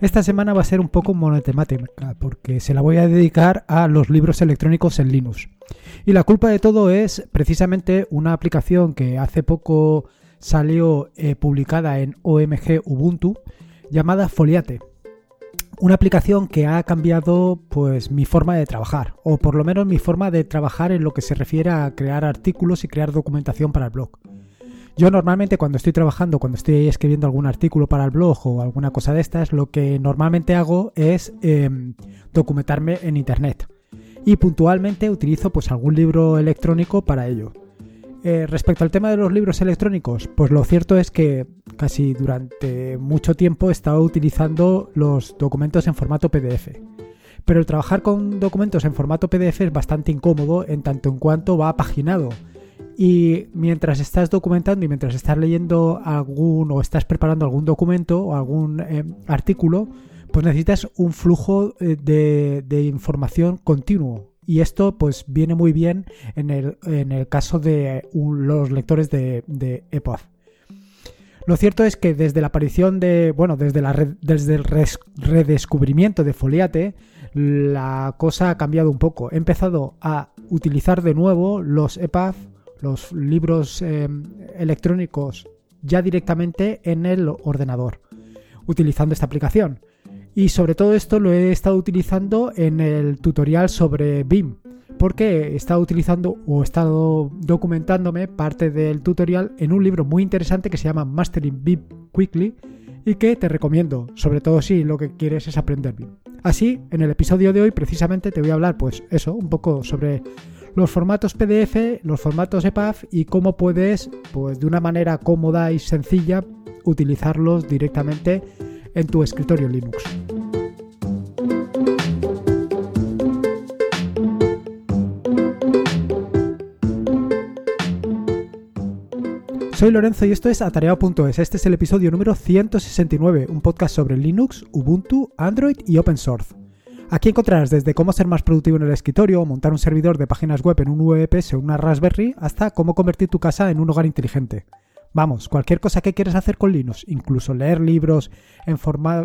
Esta semana va a ser un poco monotemática porque se la voy a dedicar a los libros electrónicos en Linux. Y la culpa de todo es precisamente una aplicación que hace poco salió eh, publicada en OMG Ubuntu llamada Foliate. Una aplicación que ha cambiado pues mi forma de trabajar, o por lo menos mi forma de trabajar en lo que se refiere a crear artículos y crear documentación para el blog. Yo normalmente cuando estoy trabajando, cuando estoy escribiendo algún artículo para el blog o alguna cosa de estas, lo que normalmente hago es em, documentarme en internet. Y puntualmente utilizo pues algún libro electrónico para ello. Eh, respecto al tema de los libros electrónicos, pues lo cierto es que casi durante mucho tiempo he estado utilizando los documentos en formato PDF. Pero el trabajar con documentos en formato PDF es bastante incómodo en tanto en cuanto va paginado y mientras estás documentando y mientras estás leyendo algún o estás preparando algún documento o algún eh, artículo, pues necesitas un flujo eh, de, información continuo. Y esto pues viene muy bien en el, caso de los lectores de, de EPUB. Lo cierto es que desde la aparición de, bueno, desde, la desde el redescubrimiento de Foliate, la cosa ha cambiado un poco. He empezado a utilizar de nuevo los EPUB los libros eh, electrónicos ya directamente en el ordenador, utilizando esta aplicación. Y sobre todo esto lo he estado utilizando en el tutorial sobre BIM, porque he estado utilizando o he estado documentándome parte del tutorial en un libro muy interesante que se llama Mastering BIM Quickly y que te recomiendo, sobre todo si lo que quieres es aprender BIM. Así, en el episodio de hoy precisamente te voy a hablar pues eso, un poco sobre los formatos PDF, los formatos EPUB y cómo puedes, pues de una manera cómoda y sencilla, utilizarlos directamente en tu escritorio Linux. Soy Lorenzo y esto es atareado.es. Este es el episodio número 169, un podcast sobre Linux, Ubuntu, Android y Open Source. Aquí encontrarás desde cómo ser más productivo en el escritorio, montar un servidor de páginas web en un VPS o una Raspberry, hasta cómo convertir tu casa en un hogar inteligente. Vamos, cualquier cosa que quieras hacer con Linux, incluso leer libros en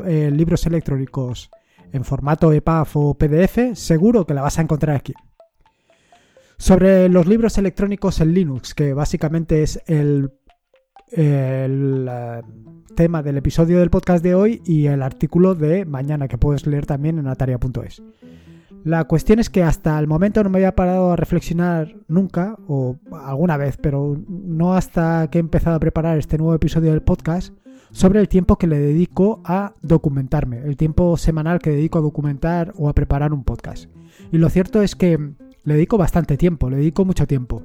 eh, libros electrónicos en formato EPUB o PDF, seguro que la vas a encontrar aquí. Sobre los libros electrónicos en Linux, que básicamente es el el eh, tema del episodio del podcast de hoy y el artículo de mañana que puedes leer también en ataria.es. La cuestión es que hasta el momento no me había parado a reflexionar nunca, o alguna vez, pero no hasta que he empezado a preparar este nuevo episodio del podcast, sobre el tiempo que le dedico a documentarme, el tiempo semanal que dedico a documentar o a preparar un podcast. Y lo cierto es que le dedico bastante tiempo, le dedico mucho tiempo.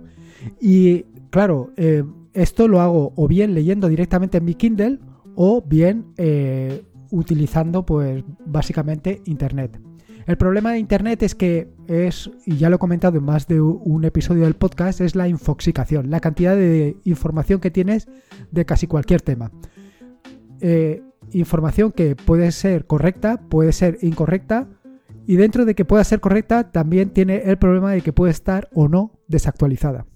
Y claro, eh, esto lo hago o bien leyendo directamente en mi Kindle o bien eh, utilizando pues básicamente Internet. El problema de Internet es que es, y ya lo he comentado en más de un episodio del podcast, es la infoxicación, la cantidad de información que tienes de casi cualquier tema. Eh, información que puede ser correcta, puede ser incorrecta, y dentro de que pueda ser correcta también tiene el problema de que puede estar o no desactualizada.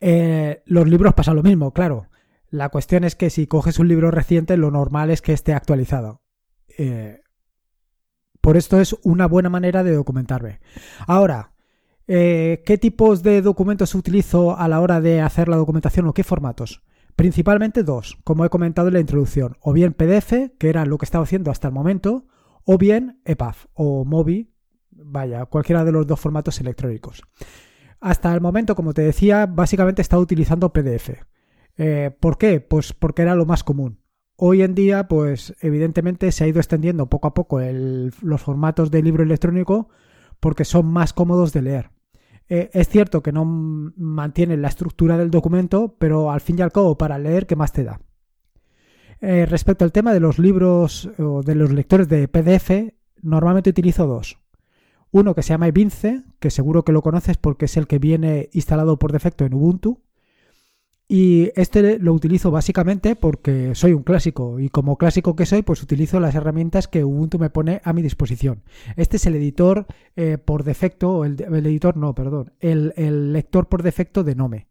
Eh, los libros pasa lo mismo, claro. La cuestión es que si coges un libro reciente, lo normal es que esté actualizado. Eh, por esto es una buena manera de documentarme. Ahora, eh, ¿qué tipos de documentos utilizo a la hora de hacer la documentación o qué formatos? Principalmente dos, como he comentado en la introducción, o bien PDF, que era lo que estaba haciendo hasta el momento, o bien EPUB o MOBI, vaya, cualquiera de los dos formatos electrónicos. Hasta el momento, como te decía, básicamente he estado utilizando PDF. Eh, ¿Por qué? Pues porque era lo más común. Hoy en día, pues evidentemente se ha ido extendiendo poco a poco los formatos de libro electrónico porque son más cómodos de leer. Eh, es cierto que no mantienen la estructura del documento, pero al fin y al cabo, para leer, ¿qué más te da? Eh, respecto al tema de los libros o de los lectores de PDF, normalmente utilizo dos. Uno que se llama Evince, que seguro que lo conoces porque es el que viene instalado por defecto en Ubuntu. Y este lo utilizo básicamente porque soy un clásico y como clásico que soy, pues utilizo las herramientas que Ubuntu me pone a mi disposición. Este es el editor eh, por defecto, el, el, editor no, perdón, el, el, lector por defecto de Nome.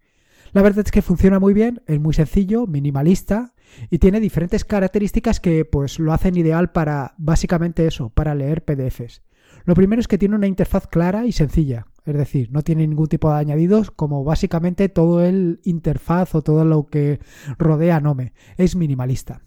La verdad es que funciona muy bien, es muy sencillo, minimalista y tiene diferentes características que pues lo hacen ideal para básicamente eso, para leer PDFs. Lo primero es que tiene una interfaz clara y sencilla, es decir, no tiene ningún tipo de añadidos como básicamente todo el interfaz o todo lo que rodea Nome. Es minimalista.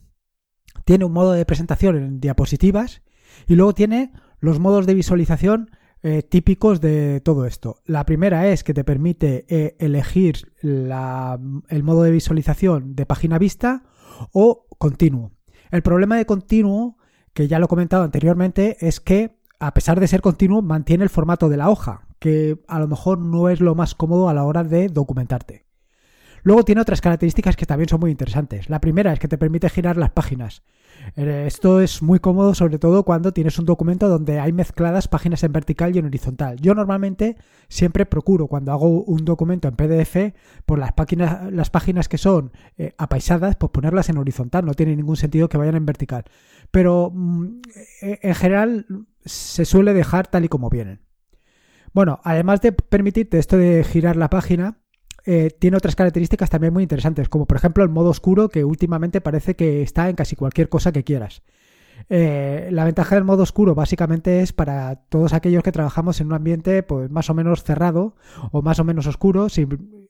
Tiene un modo de presentación en diapositivas y luego tiene los modos de visualización eh, típicos de todo esto. La primera es que te permite eh, elegir el modo de visualización de página vista o continuo. El problema de continuo, que ya lo he comentado anteriormente, es que a pesar de ser continuo, mantiene el formato de la hoja, que a lo mejor no es lo más cómodo a la hora de documentarte. Luego tiene otras características que también son muy interesantes. La primera es que te permite girar las páginas. Eh, esto es muy cómodo, sobre todo cuando tienes un documento donde hay mezcladas páginas en vertical y en horizontal. Yo normalmente siempre procuro, cuando hago un documento en PDF, por las páginas, las páginas que son eh, apaisadas, pues ponerlas en horizontal. No tiene ningún sentido que vayan en vertical. Pero mm, eh, en general se suele dejar tal y como vienen. Bueno, además de permitirte esto de girar la página, eh, tiene otras características también muy interesantes, como por ejemplo el modo oscuro que últimamente parece que está en casi cualquier cosa que quieras. Eh, la ventaja del modo oscuro básicamente es para todos aquellos que trabajamos en un ambiente pues más o menos cerrado o más o menos oscuro, sin,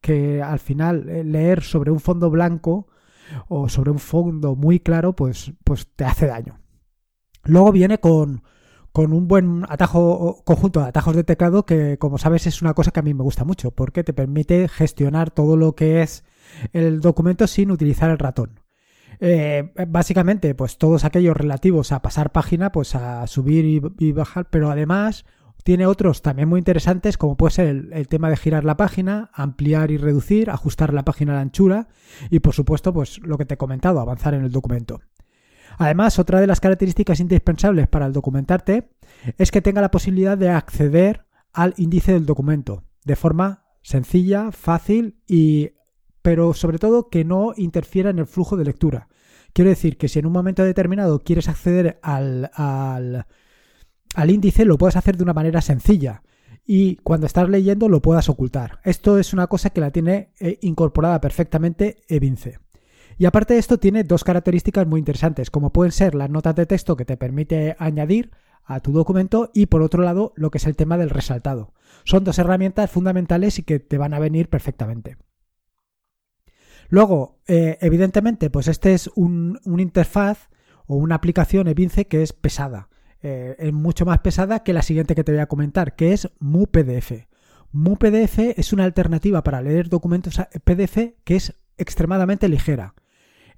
que al final eh, leer sobre un fondo blanco o sobre un fondo muy claro pues, pues te hace daño. Luego viene con, con un buen atajo, conjunto de atajos de teclado que, como sabes, es una cosa que a mí me gusta mucho, porque te permite gestionar todo lo que es el documento sin utilizar el ratón. Eh, básicamente, pues todos aquellos relativos a pasar página, pues a subir y, bajar, pero además tiene otros también muy interesantes, como puede ser el, el, tema de girar la página, ampliar y reducir, ajustar la página a la anchura y, por supuesto, pues lo que te he comentado, avanzar en el documento. Además, otra de las características indispensables para el documentarte es que tenga la posibilidad de acceder al índice del documento de forma sencilla, fácil y pero sobre todo que no interfiera en el flujo de lectura. Quiero decir que si en un momento determinado quieres acceder al, al, al índice, lo puedes hacer de una manera sencilla y cuando estás leyendo lo puedas ocultar. Esto es una cosa que la tiene eh, incorporada perfectamente Evince. Y aparte de esto tiene dos características muy interesantes, como pueden ser las notas de texto que te permite añadir a tu documento y por otro lado lo que es el tema del resaltado. Son dos herramientas fundamentales y que te van a venir perfectamente. Luego, eh, evidentemente, pues este es un, interfaz o una aplicación Evince que es pesada. Eh, es mucho más pesada que la siguiente que te voy a comentar, que es MuPDF. MuPDF es una alternativa para leer documentos PDF que es extremadamente ligera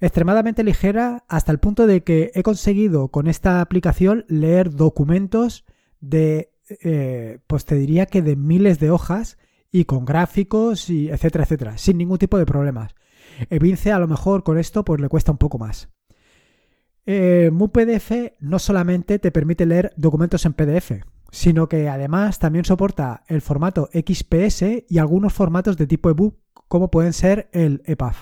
extremadamente ligera hasta el punto de que he conseguido con esta aplicación leer documentos de, eh, pues te diría que de miles de hojas y con gráficos y etcétera, etcétera, sin ningún tipo de problemas. Evince a lo mejor con esto pues le cuesta un poco más. Eh, MuPDF no solamente te permite leer documentos en PDF, sino que además también soporta el formato XPS y algunos formatos de tipo ebook como pueden ser el EPUB.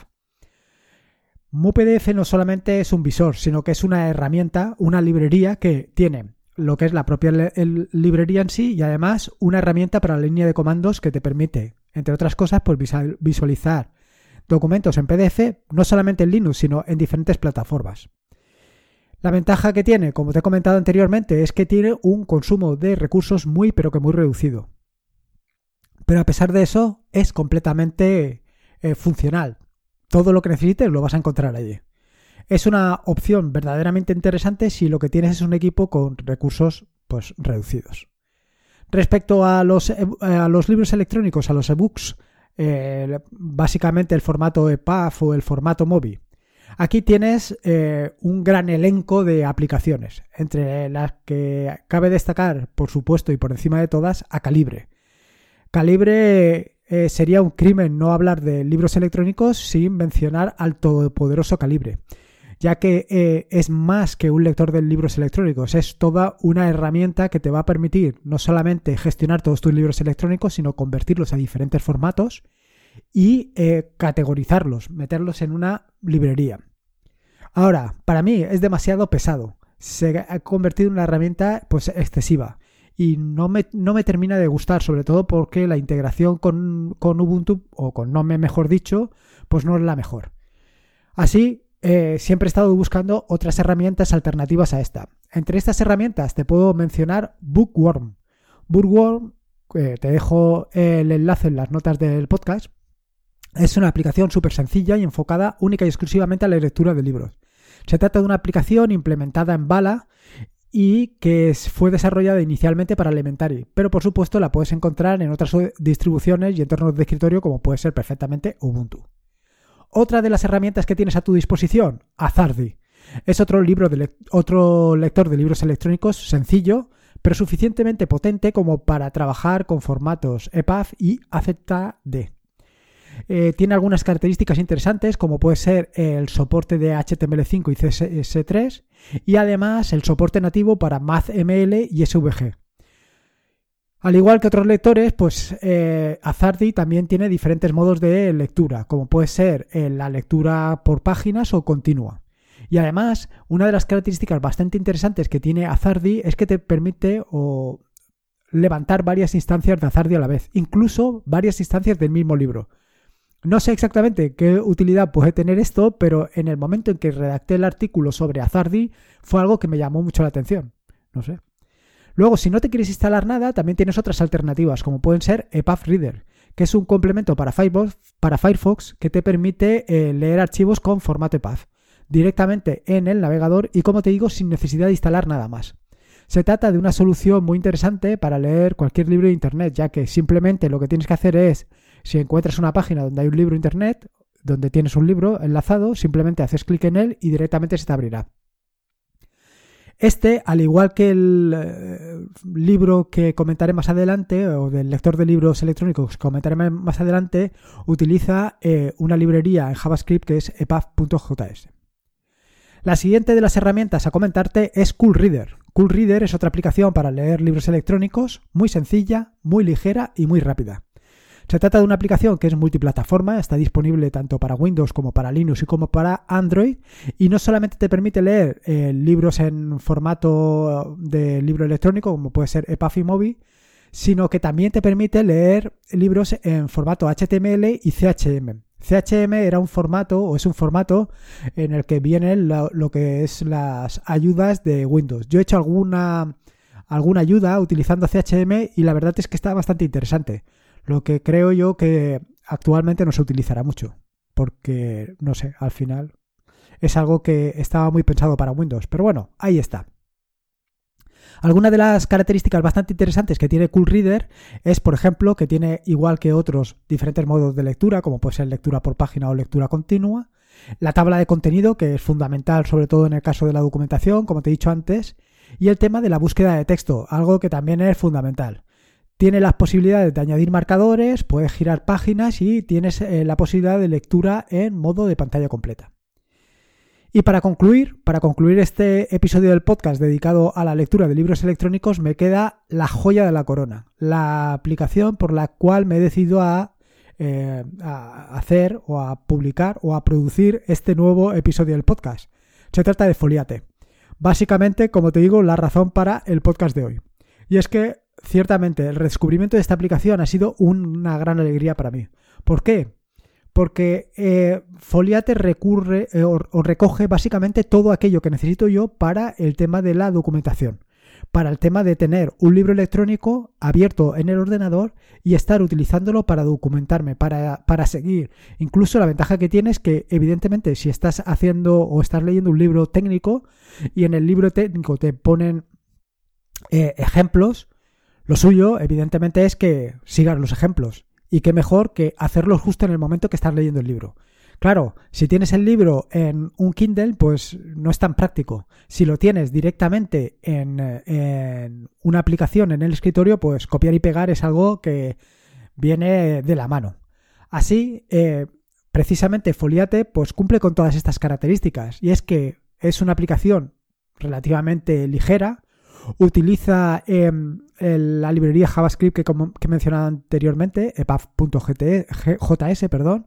MuPDF no solamente es un visor, sino que es una herramienta, una librería que tiene lo que es la propia librería en sí y además una herramienta para la línea de comandos que te permite, entre otras cosas, pues visualizar documentos en PDF, no solamente en Linux, sino en diferentes plataformas. La ventaja que tiene, como te he comentado anteriormente, es que tiene un consumo de recursos muy pero que muy reducido. Pero a pesar de eso, es completamente eh, funcional todo lo que necesites lo vas a encontrar allí. Es una opción verdaderamente interesante si lo que tienes es un equipo con recursos pues reducidos. Respecto a los, e, a los libros electrónicos, a los ebooks, eh, básicamente el formato EPUB o el formato MOBI. Aquí tienes eh, un gran elenco de aplicaciones, entre las que cabe destacar, por supuesto y por encima de todas, a Calibre. Calibre eh, sería un crimen no hablar de libros electrónicos sin mencionar al todopoderoso calibre, ya que eh, es más que un lector de libros electrónicos, es toda una herramienta que te va a permitir no solamente gestionar todos tus libros electrónicos, sino convertirlos a diferentes formatos y eh, categorizarlos, meterlos en una librería. Ahora, para mí es demasiado pesado. Se ha convertido en una herramienta pues excesiva y no me, no me termina de gustar, sobre todo porque la integración con, con Ubuntu, o con Nome mejor dicho, pues no es la mejor. Así, eh, siempre he estado buscando otras herramientas alternativas a esta. Entre estas herramientas te puedo mencionar Bookworm. Bookworm, eh, te dejo el enlace en las notas del podcast, es una aplicación súper sencilla y enfocada única y exclusivamente a la lectura de libros. Se trata de una aplicación implementada en Bala y que fue desarrollada inicialmente para Elementary, pero por supuesto la puedes encontrar en otras distribuciones y entornos de escritorio como puede ser perfectamente Ubuntu. Otra de las herramientas que tienes a tu disposición, Azardi. Es otro, libro de otro lector de libros electrónicos sencillo, pero suficientemente potente como para trabajar con formatos EPUB y AZD. Eh, tiene algunas características interesantes, como puede ser el soporte de HTML5 y CSS3, y además el soporte nativo para MathML y SVG. Al igual que otros lectores, pues eh, Azardi también tiene diferentes modos de lectura, como puede ser eh, la lectura por páginas o continua. Y además, una de las características bastante interesantes que tiene Azardi es que te permite levantar varias instancias de Azardi a la vez, incluso varias instancias del mismo libro. No sé exactamente qué utilidad puede tener esto, pero en el momento en que redacté el artículo sobre Azardi fue algo que me llamó mucho la atención. No sé. Luego, si no te quieres instalar nada, también tienes otras alternativas, como pueden ser EPUB Reader, que es un complemento para Firefox, que te permite eh, leer archivos con formato EPUB directamente en el navegador y, como te digo, sin necesidad de instalar nada más. Se trata de una solución muy interesante para leer cualquier libro de Internet, ya que simplemente lo que tienes que hacer es si encuentras una página donde hay un libro internet, donde tienes un libro enlazado, simplemente haces clic en él y directamente se te abrirá. Este, al igual que el eh, libro que comentaré más adelante, o del lector de libros electrónicos que comentaré más adelante, utiliza eh, una librería en JavaScript que es epaf.js. La siguiente de las herramientas a comentarte es CoolReader. CoolReader es otra aplicación para leer libros electrónicos, muy sencilla, muy ligera y muy rápida. Se trata de una aplicación que es multiplataforma, está disponible tanto para Windows como para Linux y como para Android y no solamente te permite leer eh, libros en formato de libro electrónico como puede ser EPUB sino que también te permite leer libros en formato HTML y CHM. CHM era un formato o es un formato en el que vienen lo, que es las ayudas de Windows. Yo he hecho alguna alguna ayuda utilizando CHM y la verdad es que está bastante interesante. Lo que creo yo que actualmente no se utilizará mucho, porque, no sé, al final es algo que estaba muy pensado para Windows. Pero bueno, ahí está. Alguna de las características bastante interesantes que tiene CoolReader es, por ejemplo, que tiene, igual que otros diferentes modos de lectura, como puede ser lectura por página o lectura continua, la tabla de contenido, que es fundamental sobre todo en el caso de la documentación, como te he dicho antes, y el tema de la búsqueda de texto, algo que también es fundamental. Tiene las posibilidades de añadir marcadores, puedes girar páginas y tienes eh, la posibilidad de lectura en modo de pantalla completa. Y para concluir, para concluir este episodio del podcast dedicado a la lectura de libros electrónicos, me queda la joya de la corona, la aplicación por la cual me he decidido a, eh, a hacer o a publicar o a producir este nuevo episodio del podcast. Se trata de Foliate. Básicamente, como te digo, la razón para el podcast de hoy. Y es que ciertamente el redescubrimiento de esta aplicación ha sido una gran alegría para mí. ¿Por qué? Porque eh, Foliate recurre eh, o, recoge básicamente todo aquello que necesito yo para el tema de la documentación. Para el tema de tener un libro electrónico abierto en el ordenador y estar utilizándolo para documentarme, para, para seguir. Incluso la ventaja que tiene es que, evidentemente, si estás haciendo o estás leyendo un libro técnico y en el libro técnico te ponen eh, ejemplos, lo suyo, evidentemente, es que sigas los ejemplos. Y qué mejor que hacerlos justo en el momento que estás leyendo el libro. Claro, si tienes el libro en un Kindle, pues no es tan práctico. Si lo tienes directamente en, una aplicación en el escritorio, pues copiar y pegar es algo que viene de la mano. Así, eh, precisamente Foliate pues cumple con todas estas características. Y es que es una aplicación relativamente ligera, Utiliza em, la librería JavaScript que, como, he mencionado anteriormente, epaf.js, perdón.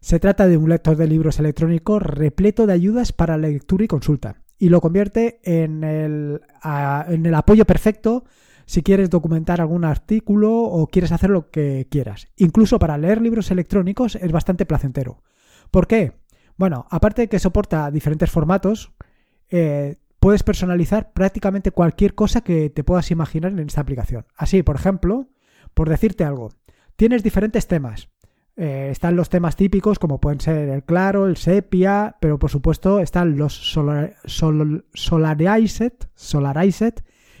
Se trata de un lector de libros electrónicos repleto de ayudas para lectura y consulta y lo convierte en el, en el apoyo perfecto si quieres documentar algún artículo o quieres hacer lo que quieras. Incluso para leer libros electrónicos es bastante placentero. ¿Por qué? Bueno, aparte de que soporta diferentes formatos, eh, puedes personalizar prácticamente cualquier cosa que te puedas imaginar en esta aplicación. Así, por ejemplo, por decirte algo, tienes diferentes temas. Eh, están los temas típicos como pueden ser el claro, el sepia, pero por supuesto están los solar, solarized, solarized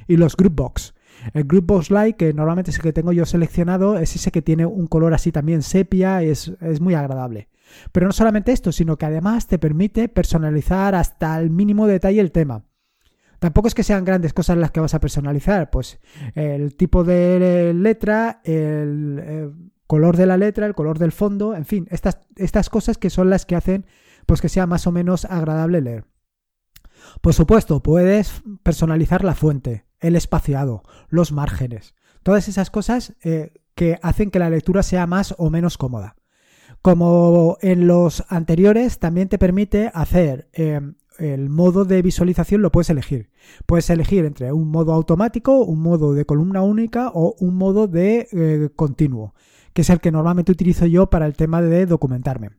y los groupbox. El Groupbox Light, que normalmente es el que tengo yo seleccionado, es ese que tiene un color así también sepia, es, es muy agradable. Pero no solamente esto, sino que además te permite personalizar hasta el mínimo detalle el tema. Tampoco es que sean grandes cosas las que vas a personalizar, pues el tipo de letra, el, eh, color de la letra, el color del fondo, en fin, estas, estas cosas que son las que hacen pues que sea más o menos agradable leer. Por supuesto, puedes personalizar la fuente, el espaciado, los márgenes, todas esas cosas eh, que hacen que la lectura sea más o menos cómoda. Como en los anteriores, también te permite hacer eh, el modo de visualización, lo puedes elegir. Puedes elegir entre un modo automático, un modo de columna única o un modo de eh, continuo, que es el que normalmente utilizo yo para el tema de documentarme.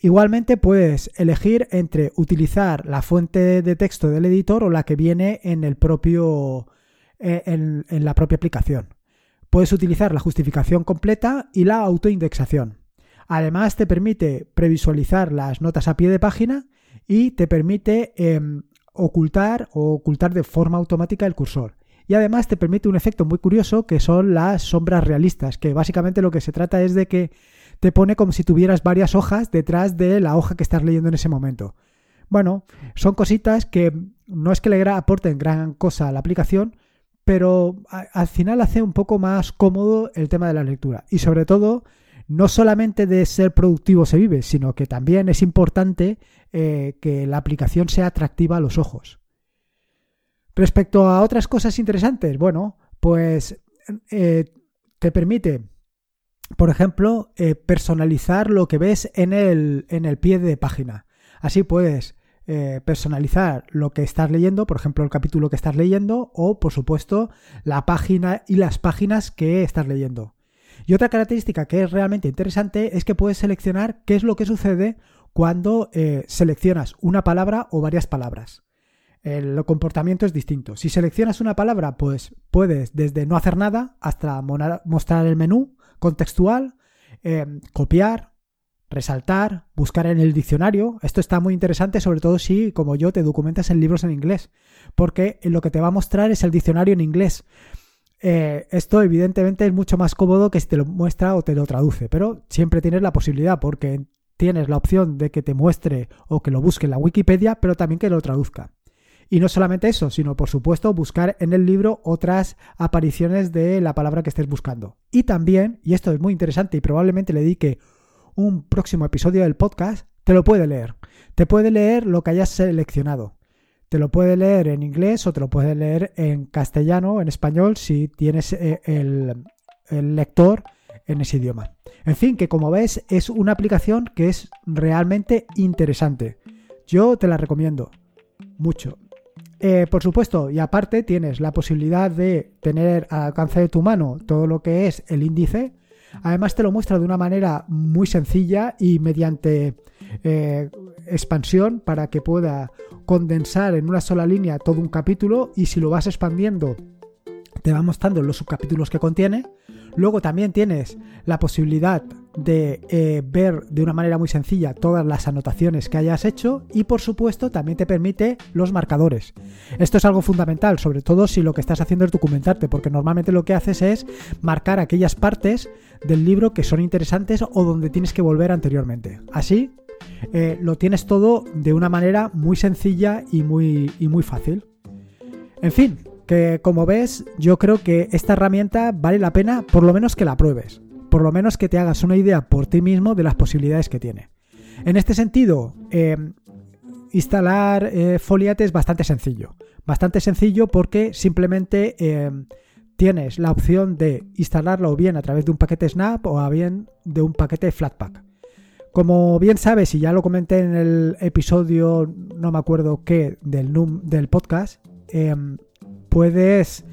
Igualmente puedes elegir entre utilizar la fuente de texto del editor o la que viene en el propio eh, en, la propia aplicación. Puedes utilizar la justificación completa y la autoindexación. Además te permite previsualizar las notas a pie de página y te permite em, ocultar o ocultar de forma automática el cursor. Y además te permite un efecto muy curioso que son las sombras realistas, que básicamente lo que se trata es de que te pone como si tuvieras varias hojas detrás de la hoja que estás leyendo en ese momento. Bueno, son cositas que no es que le aporten gran cosa a la aplicación, pero al final hace un poco más cómodo el tema de la lectura. Y sobre todo, no solamente de ser productivo se vive, sino que también es importante eh, que la aplicación sea atractiva a los ojos. Respecto a otras cosas interesantes, bueno, pues eh, te permite por ejemplo, eh, personalizar lo que ves en el, en el pie de página. Así puedes personalizar lo que estás leyendo, por ejemplo, el capítulo que estás leyendo o, por supuesto, la página y las páginas que estás leyendo. Y otra característica que es realmente interesante es que puedes seleccionar qué es lo que sucede cuando eh, seleccionas una palabra o varias palabras. El comportamiento es distinto. Si seleccionas una palabra, pues puedes desde no hacer nada hasta mostrar el menú contextual, eh, copiar, resaltar, buscar en el diccionario. Esto está muy interesante, sobre todo si, como yo, te documentas en libros en inglés, porque lo que te va a mostrar es el diccionario en inglés. Eh, esto evidentemente es mucho más cómodo que si te lo muestra o te lo traduce, pero siempre tienes la posibilidad porque tienes la opción de que te muestre o que lo busque en la Wikipedia, pero también que lo traduzca. Y no solamente eso, sino por supuesto buscar en el libro otras apariciones de la palabra que estés buscando. Y también, y esto es muy interesante y probablemente le dedique un próximo episodio del podcast, te lo puede leer. Te puede leer lo que hayas seleccionado. Te lo puede leer en inglés o te lo puede leer en castellano, en español, si tienes eh, el, lector en ese idioma. En fin, que como ves es una aplicación que es realmente interesante. Yo te la recomiendo mucho. Eh, por supuesto, y aparte tienes la posibilidad de tener al alcance de tu mano todo lo que es el índice. Además te lo muestra de una manera muy sencilla y mediante eh, expansión para que pueda condensar en una sola línea todo un capítulo y si lo vas expandiendo te va mostrando los subcapítulos que contiene. Luego también tienes la posibilidad de eh, ver de una manera muy sencilla todas las anotaciones que hayas hecho y por supuesto también te permite los marcadores. Esto es algo fundamental, sobre todo si lo que estás haciendo es documentarte, porque normalmente lo que haces es marcar aquellas partes del libro que son interesantes o donde tienes que volver anteriormente. Así eh, lo tienes todo de una manera muy sencilla y muy, y muy fácil. En fin, que como ves, yo creo que esta herramienta vale la pena por lo menos que la pruebes por lo menos que te hagas una idea por ti mismo de las posibilidades que tiene. En este sentido, eh, instalar eh, Foliate es bastante sencillo. Bastante sencillo porque simplemente tienes la opción de instalarlo bien a través de un paquete Snap o bien de un paquete Flatpak. Como bien sabes, y ya lo comenté en el episodio, no me acuerdo qué, del, podcast, puedes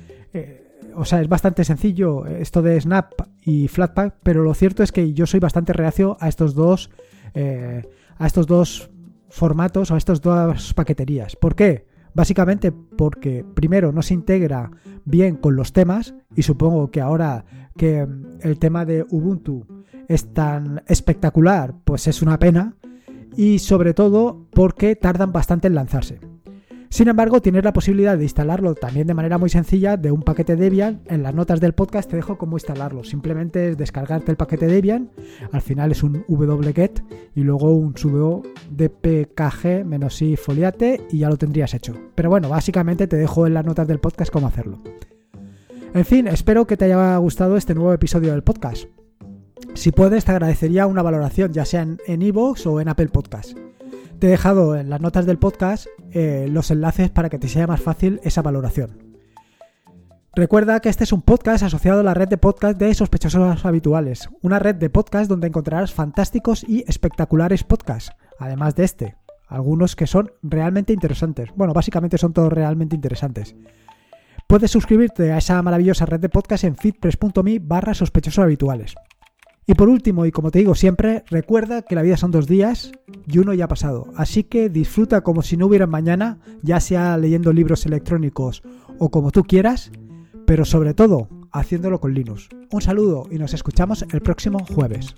o sea, es bastante sencillo esto de Snap y Flatpak, pero lo cierto es que yo soy bastante reacio a estos dos, eh, a estos dos formatos o a estas dos paqueterías. ¿Por qué? Básicamente porque primero no se integra bien con los temas y supongo que ahora que el tema de Ubuntu es tan espectacular, pues es una pena y sobre todo porque tardan bastante en lanzarse. Sin embargo, tienes la posibilidad de instalarlo también de manera muy sencilla de un paquete Debian. En las notas del podcast te dejo cómo instalarlo. Simplemente es descargarte el paquete Debian. Al final es un wget y luego un sudo dpkg-i foliate y ya lo tendrías hecho. Pero bueno, básicamente te dejo en las notas del podcast cómo hacerlo. En fin, espero que te haya gustado este nuevo episodio del podcast. Si puedes, te agradecería una valoración, ya sea en iVoox o en Apple Podcast. Te he dejado en las notas del podcast eh, los enlaces para que te sea más fácil esa valoración. Recuerda que este es un podcast asociado a la red de podcast de sospechosos habituales, una red de podcast donde encontrarás fantásticos y espectaculares podcasts, además de este, algunos que son realmente interesantes. Bueno, básicamente son todos realmente interesantes. Puedes suscribirte a esa maravillosa red de podcast en feedpress.me barra sospechosos habituales. Y por último, y como te digo siempre, recuerda que la vida son dos días y uno ya ha pasado. Así que disfruta como si no hubiera mañana, ya sea leyendo libros electrónicos o como tú quieras, pero sobre todo haciéndolo con Linux. Un saludo y nos escuchamos el próximo jueves.